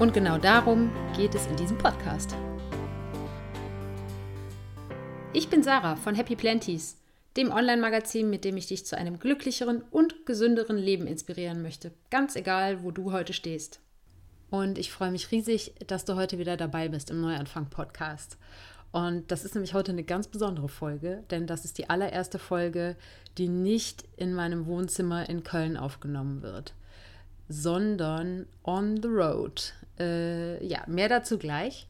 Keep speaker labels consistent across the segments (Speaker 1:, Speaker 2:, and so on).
Speaker 1: Und genau darum geht es in diesem Podcast. Ich bin Sarah von Happy Planties, dem Online-Magazin, mit dem ich dich zu einem glücklicheren und gesünderen Leben inspirieren möchte, ganz egal, wo du heute stehst. Und ich freue mich riesig, dass du heute wieder dabei bist im Neuanfang-Podcast. Und das ist nämlich heute eine ganz besondere Folge, denn das ist die allererste Folge, die nicht in meinem Wohnzimmer in Köln aufgenommen wird, sondern on the road äh, ja, mehr dazu gleich.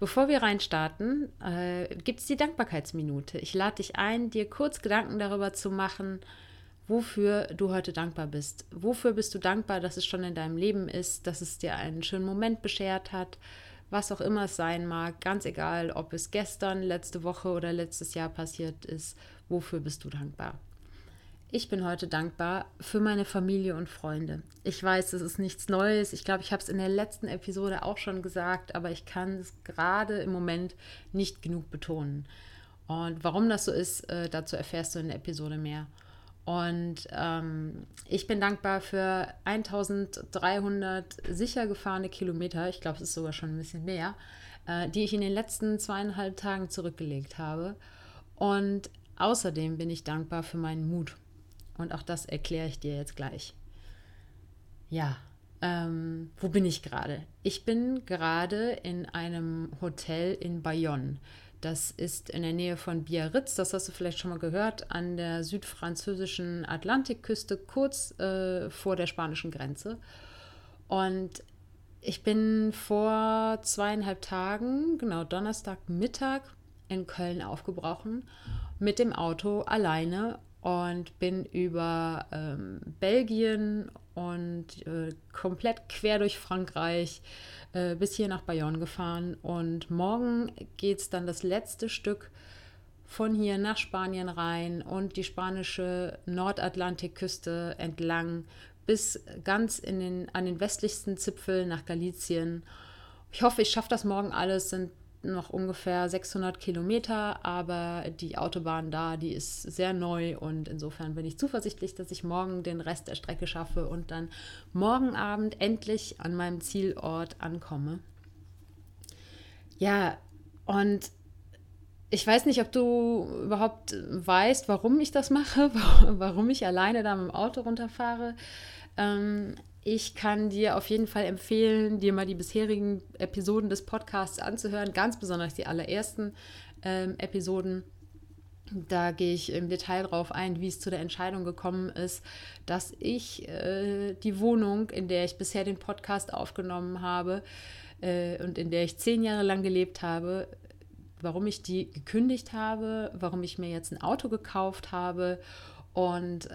Speaker 1: Bevor wir reinstarten, äh, gibt es die Dankbarkeitsminute. Ich lade dich ein, dir kurz Gedanken darüber zu machen, wofür du heute dankbar bist. Wofür bist du dankbar, dass es schon in deinem Leben ist, dass es dir einen schönen Moment beschert hat, was auch immer es sein mag, ganz egal, ob es gestern, letzte Woche oder letztes Jahr passiert ist, wofür bist du dankbar? Ich bin heute dankbar für meine Familie und Freunde. Ich weiß, es ist nichts Neues. Ich glaube, ich habe es in der letzten Episode auch schon gesagt, aber ich kann es gerade im Moment nicht genug betonen. Und warum das so ist, äh, dazu erfährst du in der Episode mehr. Und ähm, ich bin dankbar für 1300 sicher gefahrene Kilometer, ich glaube, es ist sogar schon ein bisschen mehr, äh, die ich in den letzten zweieinhalb Tagen zurückgelegt habe. Und außerdem bin ich dankbar für meinen Mut und auch das erkläre ich dir jetzt gleich. Ja, ähm, wo bin ich gerade? Ich bin gerade in einem Hotel in Bayonne. Das ist in der Nähe von Biarritz, das hast du vielleicht schon mal gehört, an der südfranzösischen Atlantikküste, kurz äh, vor der spanischen Grenze. Und ich bin vor zweieinhalb Tagen, genau Donnerstagmittag, in Köln aufgebrochen mit dem Auto alleine und bin über ähm, Belgien und äh, komplett quer durch Frankreich äh, bis hier nach Bayonne gefahren. Und morgen geht es dann das letzte Stück von hier nach Spanien rein und die spanische Nordatlantikküste entlang bis ganz in den, an den westlichsten Zipfel nach Galicien. Ich hoffe, ich schaffe das morgen alles. Sind noch ungefähr 600 Kilometer, aber die Autobahn da, die ist sehr neu und insofern bin ich zuversichtlich, dass ich morgen den Rest der Strecke schaffe und dann morgen Abend endlich an meinem Zielort ankomme. Ja, und ich weiß nicht, ob du überhaupt weißt, warum ich das mache, warum ich alleine da mit dem Auto runterfahre. Ähm, ich kann dir auf jeden Fall empfehlen, dir mal die bisherigen Episoden des Podcasts anzuhören, ganz besonders die allerersten ähm, Episoden. Da gehe ich im Detail drauf ein, wie es zu der Entscheidung gekommen ist, dass ich äh, die Wohnung, in der ich bisher den Podcast aufgenommen habe äh, und in der ich zehn Jahre lang gelebt habe, warum ich die gekündigt habe, warum ich mir jetzt ein Auto gekauft habe und äh,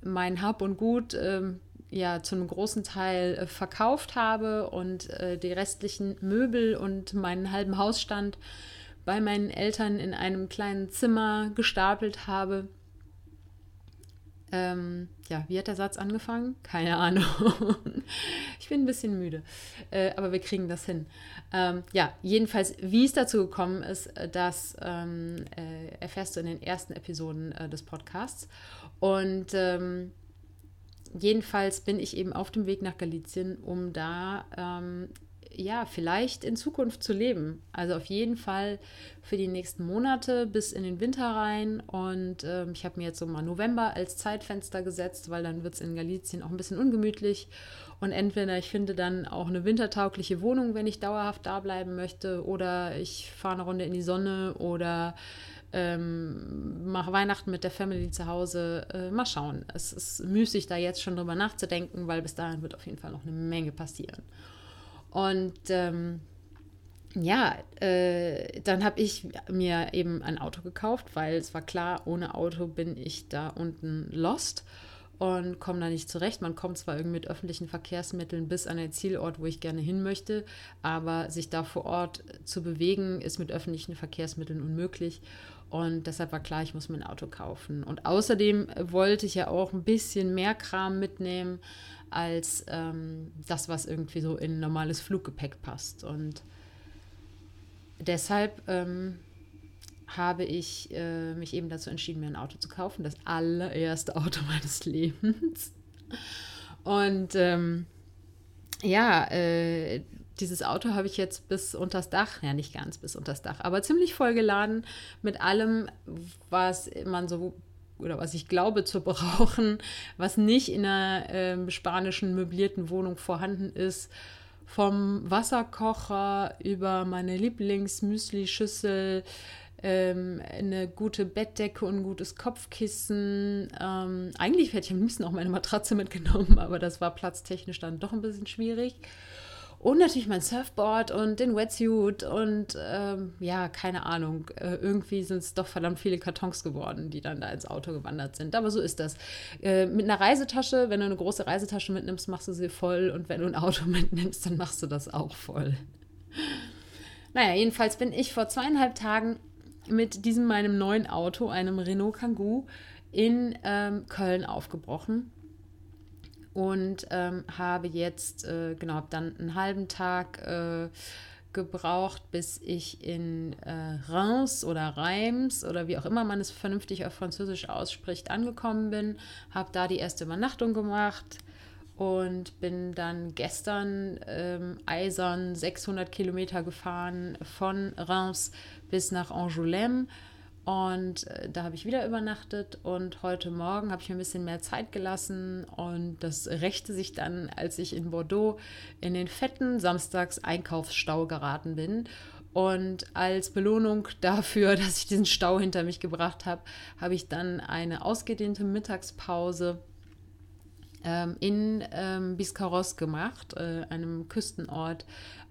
Speaker 1: mein Hab und Gut ähm, ja zu einem großen Teil äh, verkauft habe und äh, die restlichen Möbel und meinen halben Hausstand bei meinen Eltern in einem kleinen Zimmer gestapelt habe. Ähm, ja, wie hat der Satz angefangen? Keine Ahnung. ich bin ein bisschen müde, äh, aber wir kriegen das hin. Ähm, ja, jedenfalls, wie es dazu gekommen ist, äh, das ähm, äh, erfährst du in den ersten Episoden äh, des Podcasts. Und ähm, jedenfalls bin ich eben auf dem Weg nach Galizien, um da ähm, ja vielleicht in Zukunft zu leben. Also auf jeden Fall für die nächsten Monate bis in den Winter rein. Und ähm, ich habe mir jetzt so mal November als Zeitfenster gesetzt, weil dann wird es in Galizien auch ein bisschen ungemütlich. Und entweder ich finde dann auch eine wintertaugliche Wohnung, wenn ich dauerhaft da bleiben möchte, oder ich fahre eine Runde in die Sonne oder ähm, mache Weihnachten mit der Family zu Hause. Äh, mal schauen. Es ist müßig, da jetzt schon drüber nachzudenken, weil bis dahin wird auf jeden Fall noch eine Menge passieren. Und ähm, ja, äh, dann habe ich mir eben ein Auto gekauft, weil es war klar, ohne Auto bin ich da unten lost. und komme da nicht zurecht. Man kommt zwar irgendwie mit öffentlichen Verkehrsmitteln bis an den Zielort, wo ich gerne hin möchte, aber sich da vor Ort zu bewegen, ist mit öffentlichen Verkehrsmitteln unmöglich. Und deshalb war klar, ich muss mir ein Auto kaufen. Und außerdem wollte ich ja auch ein bisschen mehr Kram mitnehmen als ähm, das, was irgendwie so in normales Fluggepäck passt. Und deshalb ähm, habe ich äh, mich eben dazu entschieden, mir ein Auto zu kaufen. Das allererste Auto meines Lebens. Und ähm, ja, äh, dieses Auto habe ich jetzt bis unters Dach, ja nicht ganz bis unters Dach, aber ziemlich voll geladen mit allem, was man so oder was ich glaube zu brauchen, was nicht in einer äh, spanischen möblierten Wohnung vorhanden ist. Vom Wasserkocher über meine Lieblingsmüsli-Schüssel, ähm, eine gute Bettdecke und ein gutes Kopfkissen. Ähm, eigentlich hätte ich am liebsten auch meine Matratze mitgenommen, aber das war platztechnisch dann doch ein bisschen schwierig. Und natürlich mein Surfboard und den Wetsuit und ähm, ja, keine Ahnung. Äh, irgendwie sind es doch verdammt viele Kartons geworden, die dann da ins Auto gewandert sind. Aber so ist das. Äh, mit einer Reisetasche, wenn du eine große Reisetasche mitnimmst, machst du sie voll. Und wenn du ein Auto mitnimmst, dann machst du das auch voll. Naja, jedenfalls bin ich vor zweieinhalb Tagen mit diesem meinem neuen Auto, einem Renault Kangoo, in ähm, Köln aufgebrochen und ähm, habe jetzt, äh, genau, habe dann einen halben Tag äh, gebraucht, bis ich in äh, Reims oder Reims oder wie auch immer man es vernünftig auf Französisch ausspricht, angekommen bin. Habe da die erste Übernachtung gemacht und bin dann gestern ähm, eisern 600 Kilometer gefahren von Reims bis nach Angoulême und äh, da habe ich wieder übernachtet und heute Morgen habe ich mir ein bisschen mehr Zeit gelassen und das rächte sich dann, als ich in Bordeaux in den fetten Samstags-Einkaufsstau geraten bin. Und als Belohnung dafür, dass ich diesen Stau hinter mich gebracht habe, habe ich dann eine ausgedehnte Mittagspause in ähm, Biscarros gemacht, äh, einem Küstenort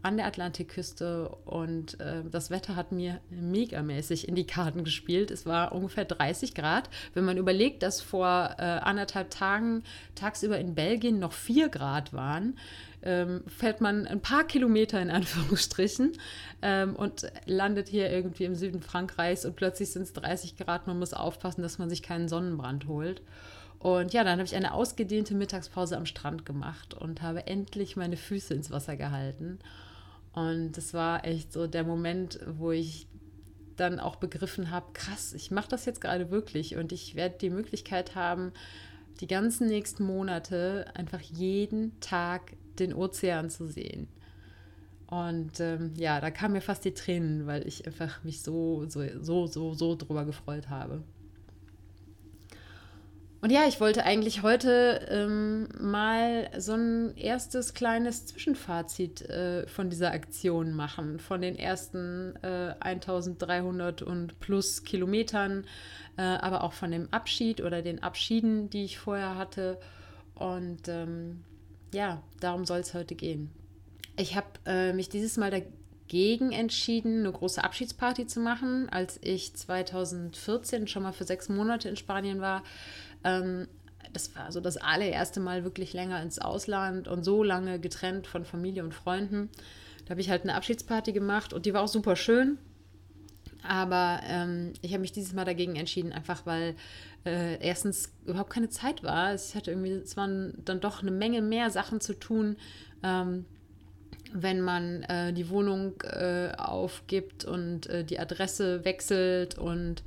Speaker 1: an der Atlantikküste. Und äh, das Wetter hat mir megamäßig in die Karten gespielt. Es war ungefähr 30 Grad. Wenn man überlegt, dass vor äh, anderthalb Tagen tagsüber in Belgien noch 4 Grad waren, ähm, fährt man ein paar Kilometer in Anführungsstrichen ähm, und landet hier irgendwie im Süden Frankreichs und plötzlich sind es 30 Grad. Man muss aufpassen, dass man sich keinen Sonnenbrand holt. Und ja, dann habe ich eine ausgedehnte Mittagspause am Strand gemacht und habe endlich meine Füße ins Wasser gehalten. Und das war echt so der Moment, wo ich dann auch begriffen habe, krass, ich mache das jetzt gerade wirklich und ich werde die Möglichkeit haben, die ganzen nächsten Monate einfach jeden Tag den Ozean zu sehen. Und ähm, ja, da kamen mir fast die Tränen, weil ich einfach mich so, so, so, so, so drüber gefreut habe. Und ja, ich wollte eigentlich heute ähm, mal so ein erstes kleines Zwischenfazit äh, von dieser Aktion machen, von den ersten äh, 1300 und plus Kilometern, äh, aber auch von dem Abschied oder den Abschieden, die ich vorher hatte. Und ähm, ja, darum soll es heute gehen. Ich habe äh, mich dieses Mal dagegen entschieden, eine große Abschiedsparty zu machen. Als ich 2014 schon mal für sechs Monate in Spanien war, ähm, das war so das allererste Mal wirklich länger ins Ausland und so lange getrennt von Familie und Freunden. Da habe ich halt eine Abschiedsparty gemacht und die war auch super schön. Aber ähm, ich habe mich dieses Mal dagegen entschieden, einfach weil äh, erstens überhaupt keine Zeit war. Es hatte irgendwie, es waren dann doch eine Menge mehr Sachen zu tun, ähm, wenn man äh, die Wohnung äh, aufgibt und äh, die Adresse wechselt und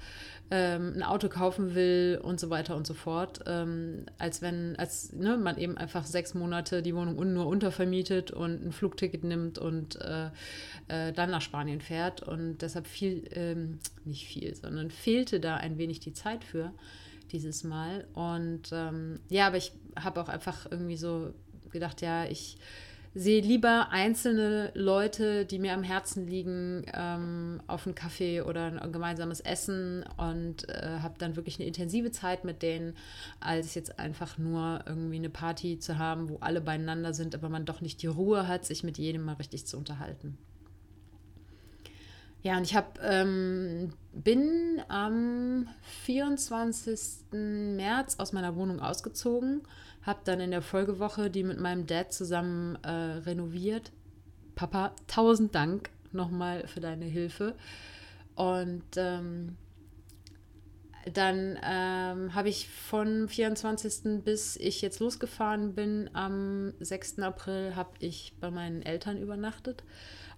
Speaker 1: ähm, ein Auto kaufen will und so weiter und so fort, ähm, als wenn, als ne, man eben einfach sechs Monate die Wohnung nur untervermietet und ein Flugticket nimmt und äh, äh, dann nach Spanien fährt. Und deshalb viel, ähm, nicht viel, sondern fehlte da ein wenig die Zeit für dieses Mal. Und ähm, ja, aber ich habe auch einfach irgendwie so gedacht, ja, ich sehe lieber einzelne Leute, die mir am Herzen liegen, ähm, auf einen Kaffee oder ein gemeinsames Essen und äh, habe dann wirklich eine intensive Zeit mit denen, als jetzt einfach nur irgendwie eine Party zu haben, wo alle beieinander sind, aber man doch nicht die Ruhe hat, sich mit jedem mal richtig zu unterhalten. Ja, und ich habe ähm, bin am 24. März aus meiner Wohnung ausgezogen, habe dann in der Folgewoche die mit meinem Dad zusammen äh, renoviert. Papa, tausend Dank nochmal für deine Hilfe. Und ähm, dann ähm, habe ich von 24. bis ich jetzt losgefahren bin, am 6. April, habe ich bei meinen Eltern übernachtet.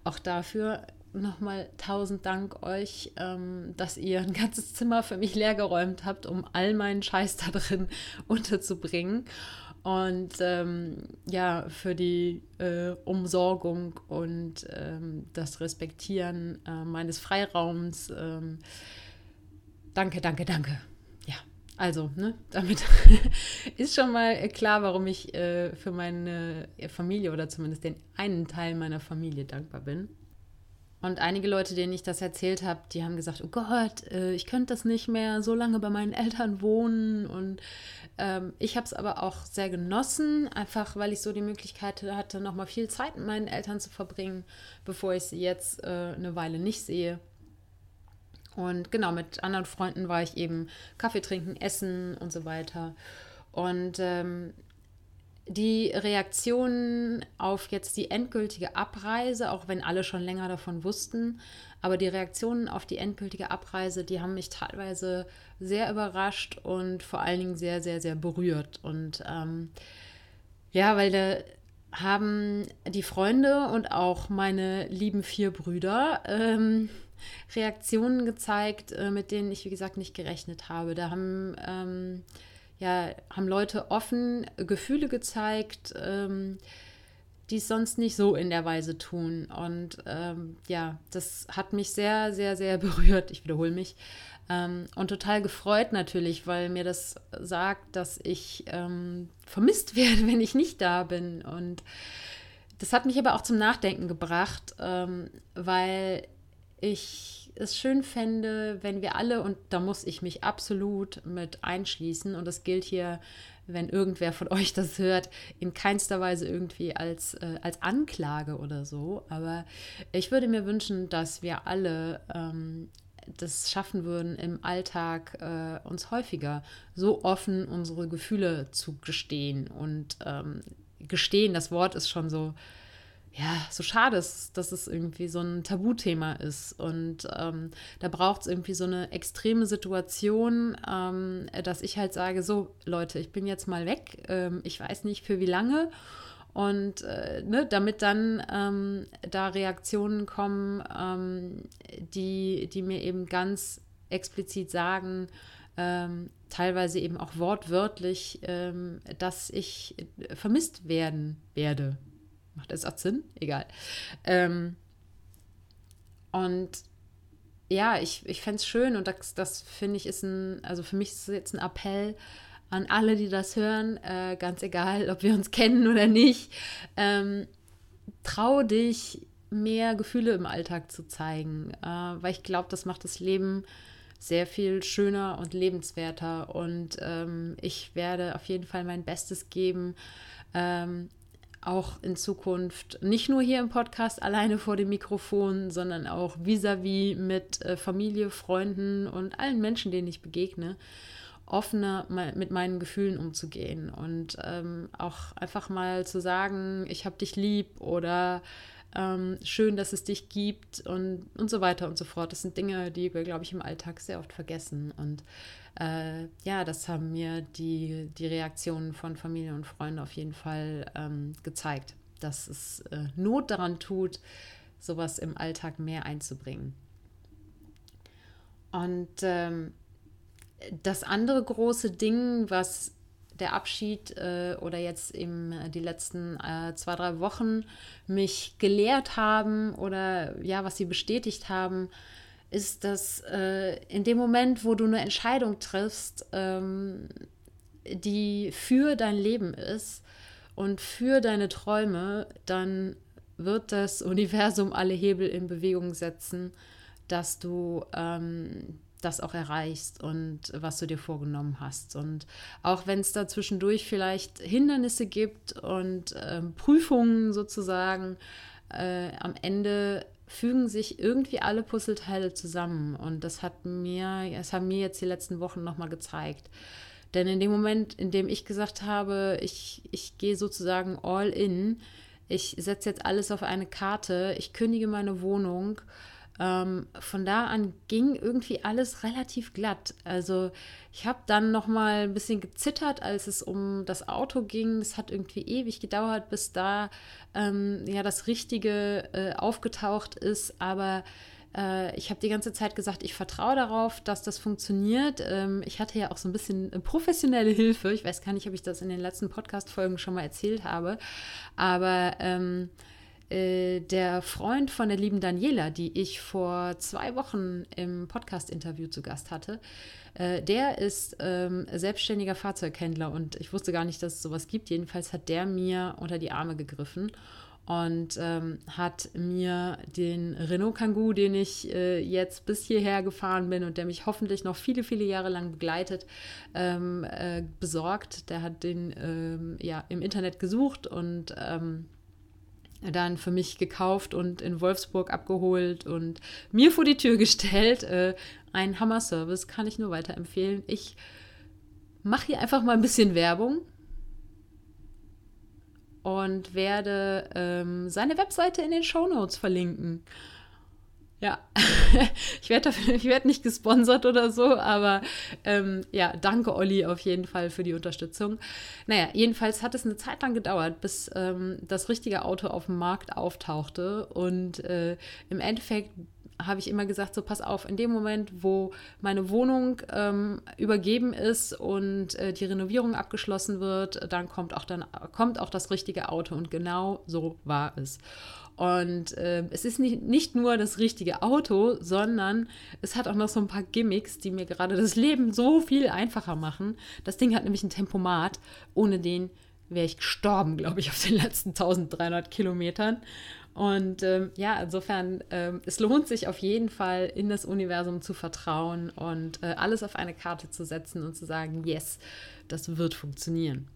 Speaker 1: Auch dafür nochmal tausend Dank euch, ähm, dass ihr ein ganzes Zimmer für mich leergeräumt habt, um all meinen Scheiß da drin unterzubringen. Und ähm, ja, für die äh, Umsorgung und ähm, das Respektieren äh, meines Freiraums. Ähm, danke, danke, danke. Ja, also, ne, damit ist schon mal klar, warum ich äh, für meine Familie oder zumindest den einen Teil meiner Familie dankbar bin. Und einige Leute, denen ich das erzählt habe, die haben gesagt, oh Gott, äh, ich könnte das nicht mehr so lange bei meinen Eltern wohnen. Und ähm, ich habe es aber auch sehr genossen, einfach weil ich so die Möglichkeit hatte, nochmal viel Zeit mit meinen Eltern zu verbringen, bevor ich sie jetzt äh, eine Weile nicht sehe. Und genau, mit anderen Freunden war ich eben Kaffee trinken, essen und so weiter. Und ähm, die Reaktionen auf jetzt die endgültige Abreise, auch wenn alle schon länger davon wussten, aber die Reaktionen auf die endgültige Abreise, die haben mich teilweise sehr überrascht und vor allen Dingen sehr, sehr, sehr berührt. Und ähm, ja, weil da haben die Freunde und auch meine lieben vier Brüder ähm, Reaktionen gezeigt, äh, mit denen ich, wie gesagt, nicht gerechnet habe. Da haben ähm, ja, haben Leute offen Gefühle gezeigt, ähm, die es sonst nicht so in der Weise tun. Und ähm, ja, das hat mich sehr, sehr, sehr berührt. Ich wiederhole mich. Ähm, und total gefreut natürlich, weil mir das sagt, dass ich ähm, vermisst werde, wenn ich nicht da bin. Und das hat mich aber auch zum Nachdenken gebracht, ähm, weil ich es schön fände, wenn wir alle, und da muss ich mich absolut mit einschließen, und das gilt hier, wenn irgendwer von euch das hört, in keinster Weise irgendwie als, äh, als Anklage oder so, aber ich würde mir wünschen, dass wir alle ähm, das schaffen würden, im Alltag äh, uns häufiger so offen unsere Gefühle zu gestehen. Und ähm, gestehen, das Wort ist schon so ja, so schade ist, dass es irgendwie so ein Tabuthema ist. Und ähm, da braucht es irgendwie so eine extreme Situation, ähm, dass ich halt sage, so Leute, ich bin jetzt mal weg, ähm, ich weiß nicht für wie lange. Und äh, ne, damit dann ähm, da Reaktionen kommen, ähm, die, die mir eben ganz explizit sagen, ähm, teilweise eben auch wortwörtlich, dass ich vermisst werden werde Macht das auch Sinn? Egal. Ähm, und ja, ich, ich fände es schön und das, das finde ich ist ein, also für mich ist es jetzt ein Appell an alle, die das hören, äh, ganz egal, ob wir uns kennen oder nicht. Ähm, trau dich, mehr Gefühle im Alltag zu zeigen, äh, weil ich glaube, das macht das Leben sehr viel schöner und lebenswerter. Und ähm, ich werde auf jeden Fall mein Bestes geben, ähm, auch in Zukunft nicht nur hier im Podcast alleine vor dem Mikrofon, sondern auch vis-à-vis -vis mit äh, Familie, Freunden und allen Menschen, denen ich begegne, offener mit meinen Gefühlen umzugehen und ähm, auch einfach mal zu sagen, ich habe dich lieb oder ähm, schön, dass es dich gibt und, und so weiter und so fort. Das sind Dinge, die wir, glaube ich, im Alltag sehr oft vergessen. Und äh, ja, das haben mir die, die Reaktionen von Familie und Freunden auf jeden Fall ähm, gezeigt, dass es äh, Not daran tut, sowas im Alltag mehr einzubringen. Und ähm, das andere große Ding, was der Abschied äh, oder jetzt eben äh, die letzten äh, zwei, drei Wochen mich gelehrt haben oder ja, was sie bestätigt haben, ist, dass äh, in dem Moment, wo du eine Entscheidung triffst, ähm, die für dein Leben ist und für deine Träume, dann wird das Universum alle Hebel in Bewegung setzen, dass du ähm, das auch erreichst und was du dir vorgenommen hast. Und auch wenn es da zwischendurch vielleicht Hindernisse gibt und ähm, Prüfungen sozusagen, äh, am Ende fügen sich irgendwie alle Puzzleteile zusammen. Und das hat mir, es haben mir jetzt die letzten Wochen nochmal gezeigt. Denn in dem Moment, in dem ich gesagt habe, ich, ich gehe sozusagen all in, ich setze jetzt alles auf eine Karte, ich kündige meine Wohnung, ähm, von da an ging irgendwie alles relativ glatt. Also ich habe dann noch mal ein bisschen gezittert, als es um das Auto ging. Es hat irgendwie ewig gedauert, bis da ähm, ja das Richtige äh, aufgetaucht ist. Aber äh, ich habe die ganze Zeit gesagt, ich vertraue darauf, dass das funktioniert. Ähm, ich hatte ja auch so ein bisschen professionelle Hilfe. Ich weiß gar nicht, ob ich das in den letzten Podcast-Folgen schon mal erzählt habe. Aber ähm, äh, der Freund von der lieben Daniela, die ich vor zwei Wochen im Podcast-Interview zu Gast hatte, äh, der ist ähm, selbstständiger Fahrzeughändler und ich wusste gar nicht, dass es sowas gibt. Jedenfalls hat der mir unter die Arme gegriffen und ähm, hat mir den Renault Kangoo, den ich äh, jetzt bis hierher gefahren bin und der mich hoffentlich noch viele, viele Jahre lang begleitet, ähm, äh, besorgt. Der hat den ähm, ja im Internet gesucht und ähm, dann für mich gekauft und in Wolfsburg abgeholt und mir vor die Tür gestellt. Äh, ein Hammer-Service kann ich nur weiterempfehlen. Ich mache hier einfach mal ein bisschen Werbung und werde ähm, seine Webseite in den Show Notes verlinken. Ja, ich werde werd nicht gesponsert oder so, aber ähm, ja, danke Olli auf jeden Fall für die Unterstützung. Naja, jedenfalls hat es eine Zeit lang gedauert, bis ähm, das richtige Auto auf dem Markt auftauchte und äh, im Endeffekt habe ich immer gesagt, so pass auf, in dem Moment, wo meine Wohnung ähm, übergeben ist und äh, die Renovierung abgeschlossen wird, dann kommt auch dann kommt auch das richtige Auto und genau so war es. Und äh, es ist nicht, nicht nur das richtige Auto, sondern es hat auch noch so ein paar Gimmicks, die mir gerade das Leben so viel einfacher machen. Das Ding hat nämlich ein Tempomat, ohne den wäre ich gestorben, glaube ich, auf den letzten 1300 Kilometern. Und ähm, ja, insofern, ähm, es lohnt sich auf jeden Fall, in das Universum zu vertrauen und äh, alles auf eine Karte zu setzen und zu sagen, yes, das wird funktionieren.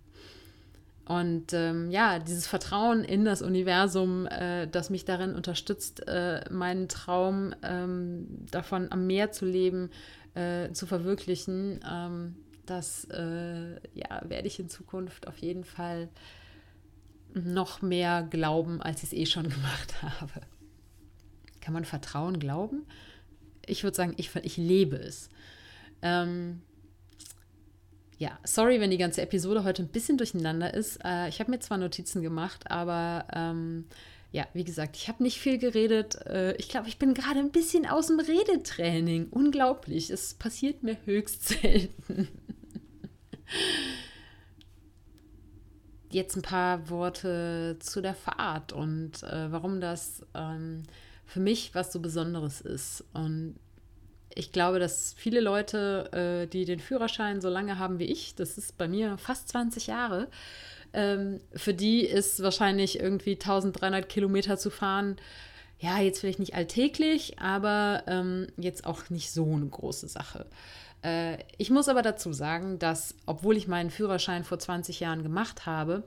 Speaker 1: Und ähm, ja, dieses Vertrauen in das Universum, äh, das mich darin unterstützt, äh, meinen Traum ähm, davon am Meer zu leben, äh, zu verwirklichen, ähm, das äh, ja, werde ich in Zukunft auf jeden Fall noch mehr glauben, als ich es eh schon gemacht habe. Kann man Vertrauen glauben? Ich würde sagen, ich, ich lebe es. Ähm, ja, sorry, wenn die ganze Episode heute ein bisschen durcheinander ist. Äh, ich habe mir zwar Notizen gemacht, aber ähm, ja, wie gesagt, ich habe nicht viel geredet. Äh, ich glaube, ich bin gerade ein bisschen aus dem Redetraining. Unglaublich. Es passiert mir höchst selten jetzt ein paar Worte zu der Fahrt und äh, warum das ähm, für mich was so Besonderes ist. Und ich glaube, dass viele Leute, äh, die den Führerschein so lange haben wie ich, das ist bei mir fast 20 Jahre, ähm, für die ist wahrscheinlich irgendwie 1300 Kilometer zu fahren, ja, jetzt vielleicht nicht alltäglich, aber ähm, jetzt auch nicht so eine große Sache. Äh, ich muss aber dazu sagen, dass, obwohl ich meinen Führerschein vor 20 Jahren gemacht habe,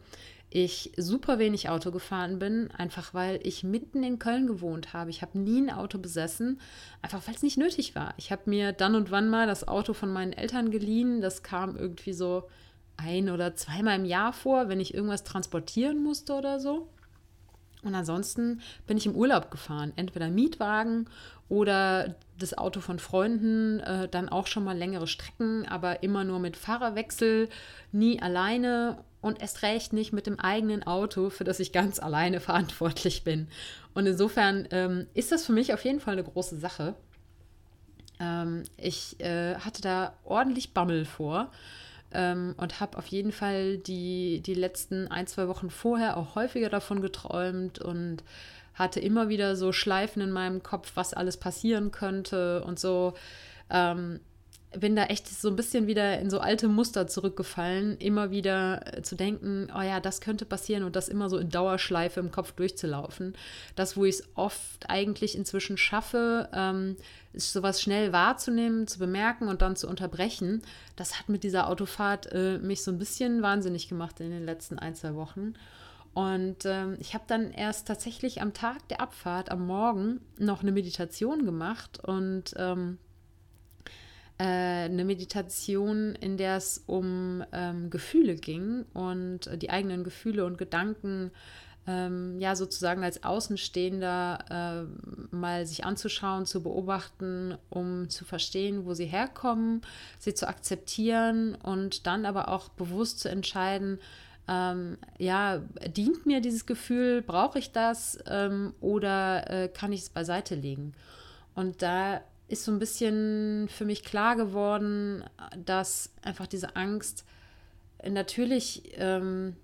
Speaker 1: ich super wenig Auto gefahren bin, einfach weil ich mitten in Köln gewohnt habe. Ich habe nie ein Auto besessen, einfach weil es nicht nötig war. Ich habe mir dann und wann mal das Auto von meinen Eltern geliehen. Das kam irgendwie so ein oder zweimal im Jahr vor, wenn ich irgendwas transportieren musste oder so. Und ansonsten bin ich im Urlaub gefahren, entweder Mietwagen oder das Auto von Freunden, äh, dann auch schon mal längere Strecken, aber immer nur mit Fahrerwechsel, nie alleine und erst recht nicht mit dem eigenen Auto, für das ich ganz alleine verantwortlich bin. Und insofern ähm, ist das für mich auf jeden Fall eine große Sache. Ähm, ich äh, hatte da ordentlich Bammel vor ähm, und habe auf jeden Fall die, die letzten ein, zwei Wochen vorher auch häufiger davon geträumt und hatte immer wieder so Schleifen in meinem Kopf, was alles passieren könnte und so. Ähm, bin da echt so ein bisschen wieder in so alte Muster zurückgefallen, immer wieder äh, zu denken, oh ja, das könnte passieren und das immer so in Dauerschleife im Kopf durchzulaufen. Das, wo ich es oft eigentlich inzwischen schaffe, ähm, sowas schnell wahrzunehmen, zu bemerken und dann zu unterbrechen. Das hat mit dieser Autofahrt äh, mich so ein bisschen wahnsinnig gemacht in den letzten ein, zwei Wochen. Und ähm, ich habe dann erst tatsächlich am Tag der Abfahrt, am Morgen, noch eine Meditation gemacht und ähm, äh, eine Meditation, in der es um ähm, Gefühle ging und äh, die eigenen Gefühle und Gedanken ähm, ja sozusagen als Außenstehender äh, mal sich anzuschauen, zu beobachten, um zu verstehen, wo sie herkommen, sie zu akzeptieren und dann aber auch bewusst zu entscheiden, ähm, ja, dient mir dieses Gefühl, brauche ich das ähm, oder äh, kann ich es beiseite legen? Und da ist so ein bisschen für mich klar geworden, dass einfach diese Angst natürlich ähm,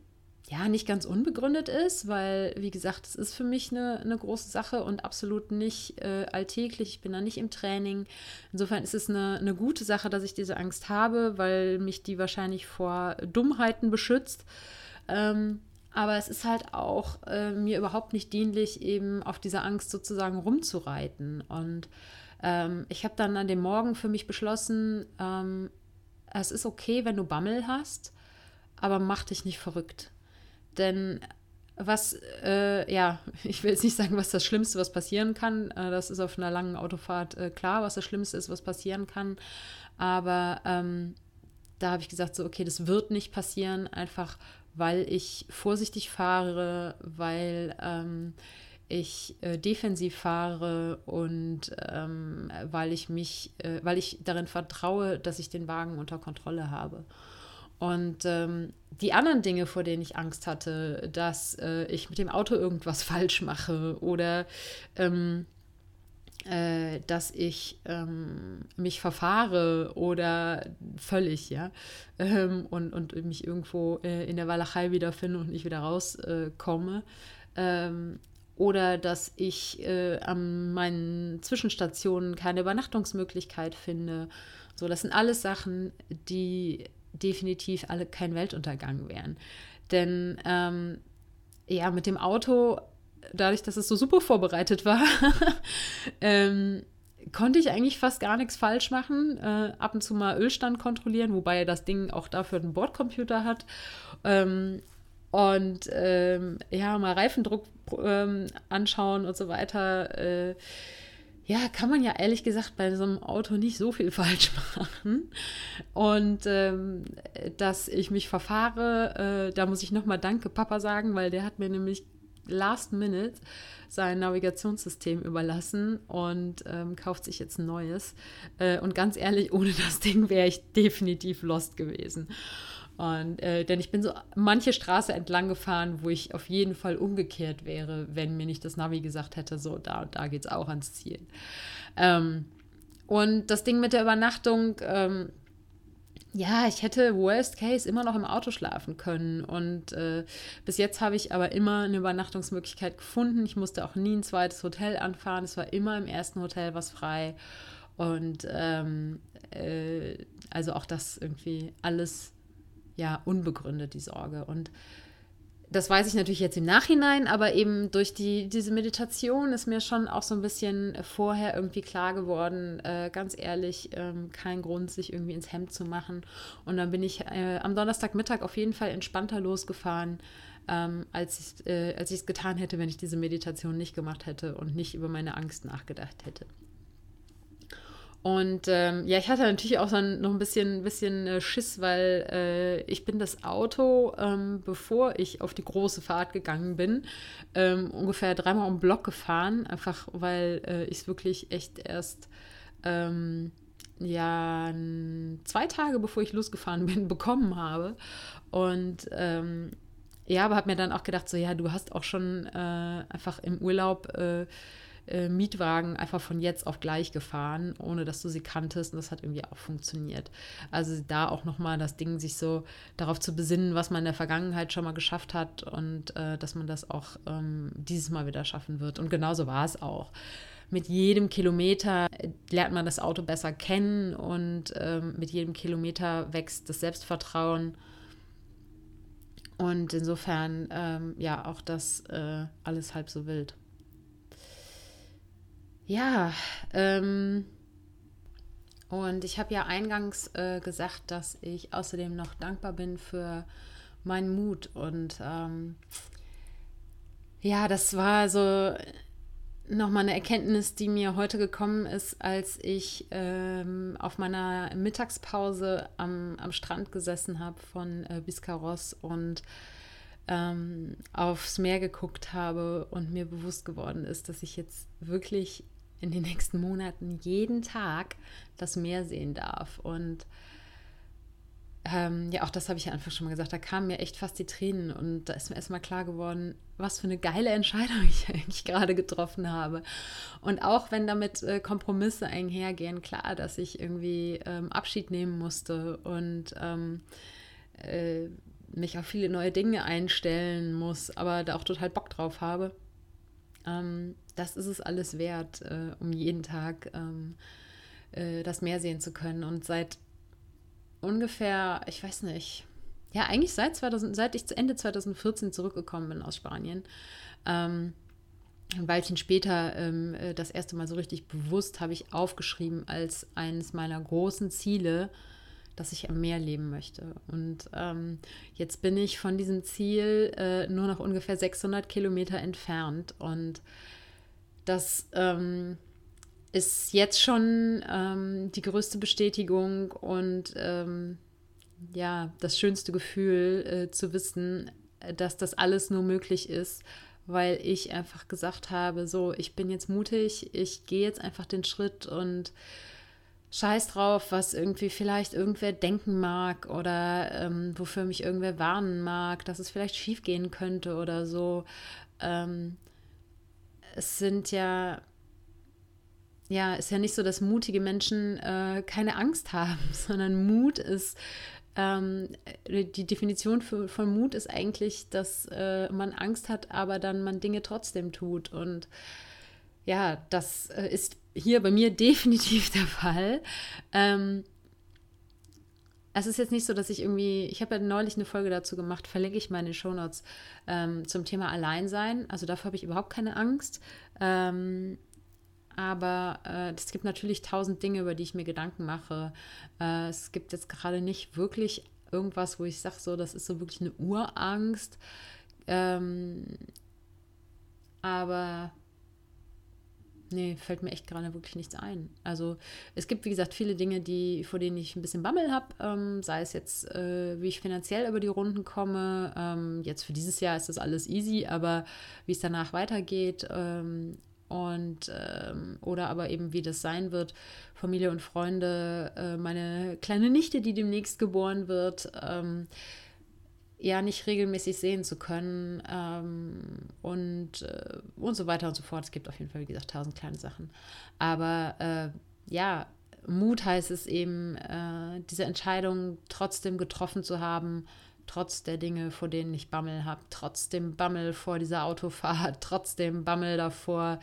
Speaker 1: ja nicht ganz unbegründet ist, weil, wie gesagt, es ist für mich eine, eine große Sache und absolut nicht äh, alltäglich. Ich bin da nicht im Training. Insofern ist es eine, eine gute Sache, dass ich diese Angst habe, weil mich die wahrscheinlich vor Dummheiten beschützt. Ähm, aber es ist halt auch äh, mir überhaupt nicht dienlich, eben auf dieser Angst sozusagen rumzureiten. Und ähm, ich habe dann an dem Morgen für mich beschlossen, ähm, es ist okay, wenn du Bammel hast, aber mach dich nicht verrückt. Denn was, äh, ja, ich will jetzt nicht sagen, was das Schlimmste, was passieren kann. Äh, das ist auf einer langen Autofahrt äh, klar, was das Schlimmste ist, was passieren kann. Aber ähm, da habe ich gesagt, so, okay, das wird nicht passieren, einfach weil ich vorsichtig fahre, weil ähm, ich äh, defensiv fahre und ähm, weil ich mich, äh, weil ich darin vertraue, dass ich den Wagen unter Kontrolle habe. Und ähm, die anderen Dinge, vor denen ich Angst hatte, dass äh, ich mit dem Auto irgendwas falsch mache oder ähm, äh, dass ich ähm, mich verfahre oder völlig, ja, ähm, und, und mich irgendwo äh, in der Walachei wiederfinde und nicht wieder rauskomme. Ähm, oder dass ich äh, an meinen Zwischenstationen keine Übernachtungsmöglichkeit finde. So, das sind alles Sachen, die definitiv alle kein Weltuntergang wären. Denn ähm, ja, mit dem Auto, dadurch, dass es so super vorbereitet war, ähm, konnte ich eigentlich fast gar nichts falsch machen. Äh, ab und zu mal Ölstand kontrollieren, wobei das Ding auch dafür einen Bordcomputer hat. Ähm, und ähm, ja, mal Reifendruck ähm, anschauen und so weiter. Äh, ja, kann man ja ehrlich gesagt bei so einem Auto nicht so viel falsch machen. Und ähm, dass ich mich verfahre, äh, da muss ich nochmal Danke Papa sagen, weil der hat mir nämlich last minute sein Navigationssystem überlassen und ähm, kauft sich jetzt ein neues. Äh, und ganz ehrlich, ohne das Ding wäre ich definitiv lost gewesen. Und, äh, denn ich bin so manche Straße entlang gefahren, wo ich auf jeden Fall umgekehrt wäre, wenn mir nicht das Navi gesagt hätte, so da und da geht es auch ans Ziel. Ähm, und das Ding mit der Übernachtung, ähm, ja, ich hätte worst case immer noch im Auto schlafen können. Und äh, bis jetzt habe ich aber immer eine Übernachtungsmöglichkeit gefunden. Ich musste auch nie ein zweites Hotel anfahren. Es war immer im ersten Hotel was frei. Und ähm, äh, also auch das irgendwie alles ja unbegründet, die Sorge. Und das weiß ich natürlich jetzt im Nachhinein, aber eben durch die, diese Meditation ist mir schon auch so ein bisschen vorher irgendwie klar geworden, äh, ganz ehrlich, ähm, kein Grund, sich irgendwie ins Hemd zu machen. Und dann bin ich äh, am Donnerstagmittag auf jeden Fall entspannter losgefahren, ähm, als ich äh, es getan hätte, wenn ich diese Meditation nicht gemacht hätte und nicht über meine Angst nachgedacht hätte. Und ähm, ja, ich hatte natürlich auch dann noch ein bisschen, bisschen äh, Schiss, weil äh, ich bin das Auto, ähm, bevor ich auf die große Fahrt gegangen bin, ähm, ungefähr dreimal um Block gefahren, einfach weil äh, ich es wirklich echt erst ähm, ja zwei Tage bevor ich losgefahren bin bekommen habe. Und ähm, ja, aber habe mir dann auch gedacht, so ja, du hast auch schon äh, einfach im Urlaub äh, Mietwagen einfach von jetzt auf gleich gefahren, ohne dass du sie kanntest. Und das hat irgendwie auch funktioniert. Also da auch nochmal das Ding, sich so darauf zu besinnen, was man in der Vergangenheit schon mal geschafft hat und äh, dass man das auch ähm, dieses Mal wieder schaffen wird. Und genauso war es auch mit jedem Kilometer äh, lernt man das Auto besser kennen und ähm, mit jedem Kilometer wächst das Selbstvertrauen. Und insofern, ähm, ja, auch das äh, alles halb so wild. Ja, ähm, und ich habe ja eingangs äh, gesagt, dass ich außerdem noch dankbar bin für meinen Mut. Und ähm, ja, das war so nochmal eine Erkenntnis, die mir heute gekommen ist, als ich ähm, auf meiner Mittagspause am, am Strand gesessen habe von äh, Biscarros und ähm, aufs Meer geguckt habe und mir bewusst geworden ist, dass ich jetzt wirklich in den nächsten Monaten jeden Tag das Meer sehen darf. Und ähm, ja, auch das habe ich ja einfach schon mal gesagt, da kamen mir echt fast die Tränen und da ist mir erstmal klar geworden, was für eine geile Entscheidung ich eigentlich gerade getroffen habe. Und auch wenn damit äh, Kompromisse einhergehen, klar, dass ich irgendwie ähm, Abschied nehmen musste und ähm, äh, mich auf viele neue Dinge einstellen muss, aber da auch total Bock drauf habe. Ähm, das ist es alles wert, äh, um jeden Tag ähm, äh, das Meer sehen zu können. Und seit ungefähr, ich weiß nicht, ja, eigentlich seit, 2000, seit ich Ende 2014 zurückgekommen bin aus Spanien, ähm, ein Weilchen später ähm, äh, das erste Mal so richtig bewusst habe ich aufgeschrieben als eines meiner großen Ziele, dass ich am Meer leben möchte. Und ähm, jetzt bin ich von diesem Ziel äh, nur noch ungefähr 600 Kilometer entfernt. Und das ähm, ist jetzt schon ähm, die größte Bestätigung und ähm, ja, das schönste Gefühl äh, zu wissen, dass das alles nur möglich ist, weil ich einfach gesagt habe, so, ich bin jetzt mutig, ich gehe jetzt einfach den Schritt und scheiß drauf, was irgendwie vielleicht irgendwer denken mag oder ähm, wofür mich irgendwer warnen mag, dass es vielleicht schief gehen könnte oder so. Ähm, es sind ja ja, ist ja nicht so, dass mutige Menschen äh, keine Angst haben, sondern Mut ist, ähm, die Definition für, von Mut ist eigentlich, dass äh, man Angst hat, aber dann man Dinge trotzdem tut. Und ja, das äh, ist hier bei mir definitiv der Fall. Ähm, es ist jetzt nicht so, dass ich irgendwie, ich habe ja neulich eine Folge dazu gemacht, verlinke ich meine Shownotes ähm, zum Thema Alleinsein. Also dafür habe ich überhaupt keine Angst. Ähm, aber äh, es gibt natürlich tausend Dinge, über die ich mir Gedanken mache. Äh, es gibt jetzt gerade nicht wirklich irgendwas, wo ich sage, so, das ist so wirklich eine Urangst. Ähm, aber nee, fällt mir echt gerade wirklich nichts ein. Also es gibt, wie gesagt, viele Dinge, die, vor denen ich ein bisschen Bammel habe, ähm, sei es jetzt, äh, wie ich finanziell über die Runden komme. Ähm, jetzt für dieses Jahr ist das alles easy, aber wie es danach weitergeht ähm, und ähm, oder aber eben wie das sein wird, Familie und Freunde, äh, meine kleine Nichte, die demnächst geboren wird, ähm, ja nicht regelmäßig sehen zu können ähm, und äh, und so weiter und so fort. Es gibt auf jeden Fall, wie gesagt, tausend kleine Sachen. Aber äh, ja, Mut heißt es eben, äh, diese Entscheidung trotzdem getroffen zu haben, trotz der Dinge, vor denen ich Bammel habe, trotzdem Bammel vor dieser Autofahrt, trotzdem Bammel davor,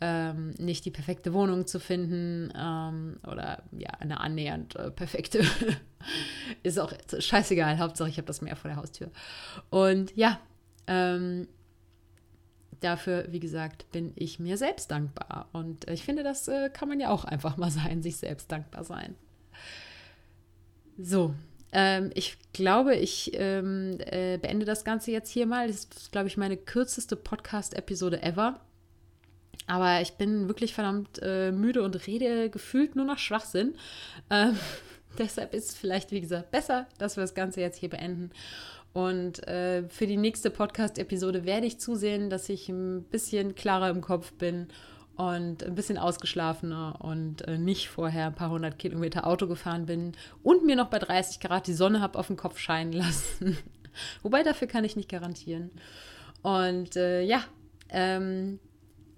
Speaker 1: ähm, nicht die perfekte Wohnung zu finden ähm, oder ja, eine annähernd äh, perfekte. ist auch scheißegal, Hauptsache ich habe das Meer vor der Haustür. Und ja, ähm, dafür, wie gesagt, bin ich mir selbst dankbar. Und ich finde, das äh, kann man ja auch einfach mal sein, sich selbst dankbar sein. So, ähm, ich glaube, ich ähm, äh, beende das Ganze jetzt hier mal. Das ist, glaube ich, meine kürzeste Podcast-Episode ever. Aber ich bin wirklich verdammt äh, müde und rede gefühlt nur noch Schwachsinn. Ähm, deshalb ist es vielleicht, wie gesagt, besser, dass wir das Ganze jetzt hier beenden. Und äh, für die nächste Podcast-Episode werde ich zusehen, dass ich ein bisschen klarer im Kopf bin und ein bisschen ausgeschlafener und äh, nicht vorher ein paar hundert Kilometer Auto gefahren bin und mir noch bei 30 Grad die Sonne habe auf den Kopf scheinen lassen. Wobei dafür kann ich nicht garantieren. Und äh, ja, ähm,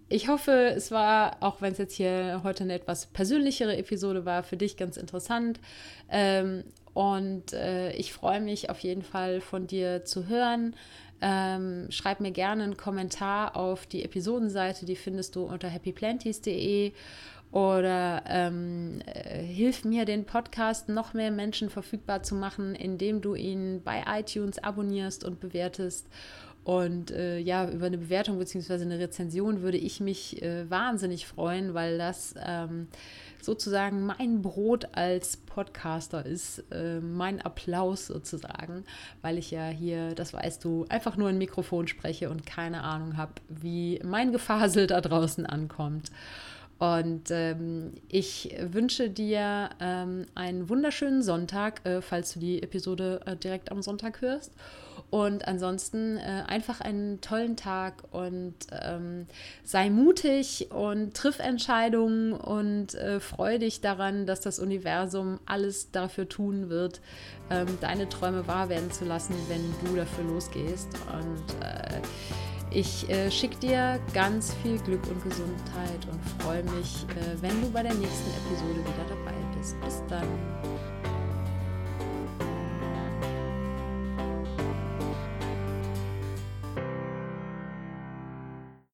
Speaker 1: ich hoffe, es war, auch wenn es jetzt hier heute eine etwas persönlichere Episode war, für dich ganz interessant. Ähm, und äh, ich freue mich auf jeden Fall von dir zu hören. Ähm, schreib mir gerne einen Kommentar auf die Episodenseite, die findest du unter happyplanties.de oder ähm, äh, hilf mir, den Podcast noch mehr Menschen verfügbar zu machen, indem du ihn bei iTunes abonnierst und bewertest Und äh, ja, über eine Bewertung bzw. eine Rezension würde ich mich äh, wahnsinnig freuen, weil das ähm, sozusagen mein Brot als Podcaster ist, äh, mein Applaus sozusagen, weil ich ja hier, das weißt du, einfach nur ein Mikrofon spreche und keine Ahnung habe, wie mein Gefasel da draußen ankommt. Und ähm, ich wünsche dir ähm, einen wunderschönen Sonntag, äh, falls du die Episode äh, direkt am Sonntag hörst. Und ansonsten äh, einfach einen tollen Tag und ähm, sei mutig und triff Entscheidungen und äh, freu dich daran, dass das Universum alles dafür tun wird, ähm, deine Träume wahr werden zu lassen, wenn du dafür losgehst. Und äh, ich äh, schicke dir ganz viel Glück und Gesundheit und freue mich, äh, wenn du bei der nächsten Episode wieder dabei bist. Bis dann.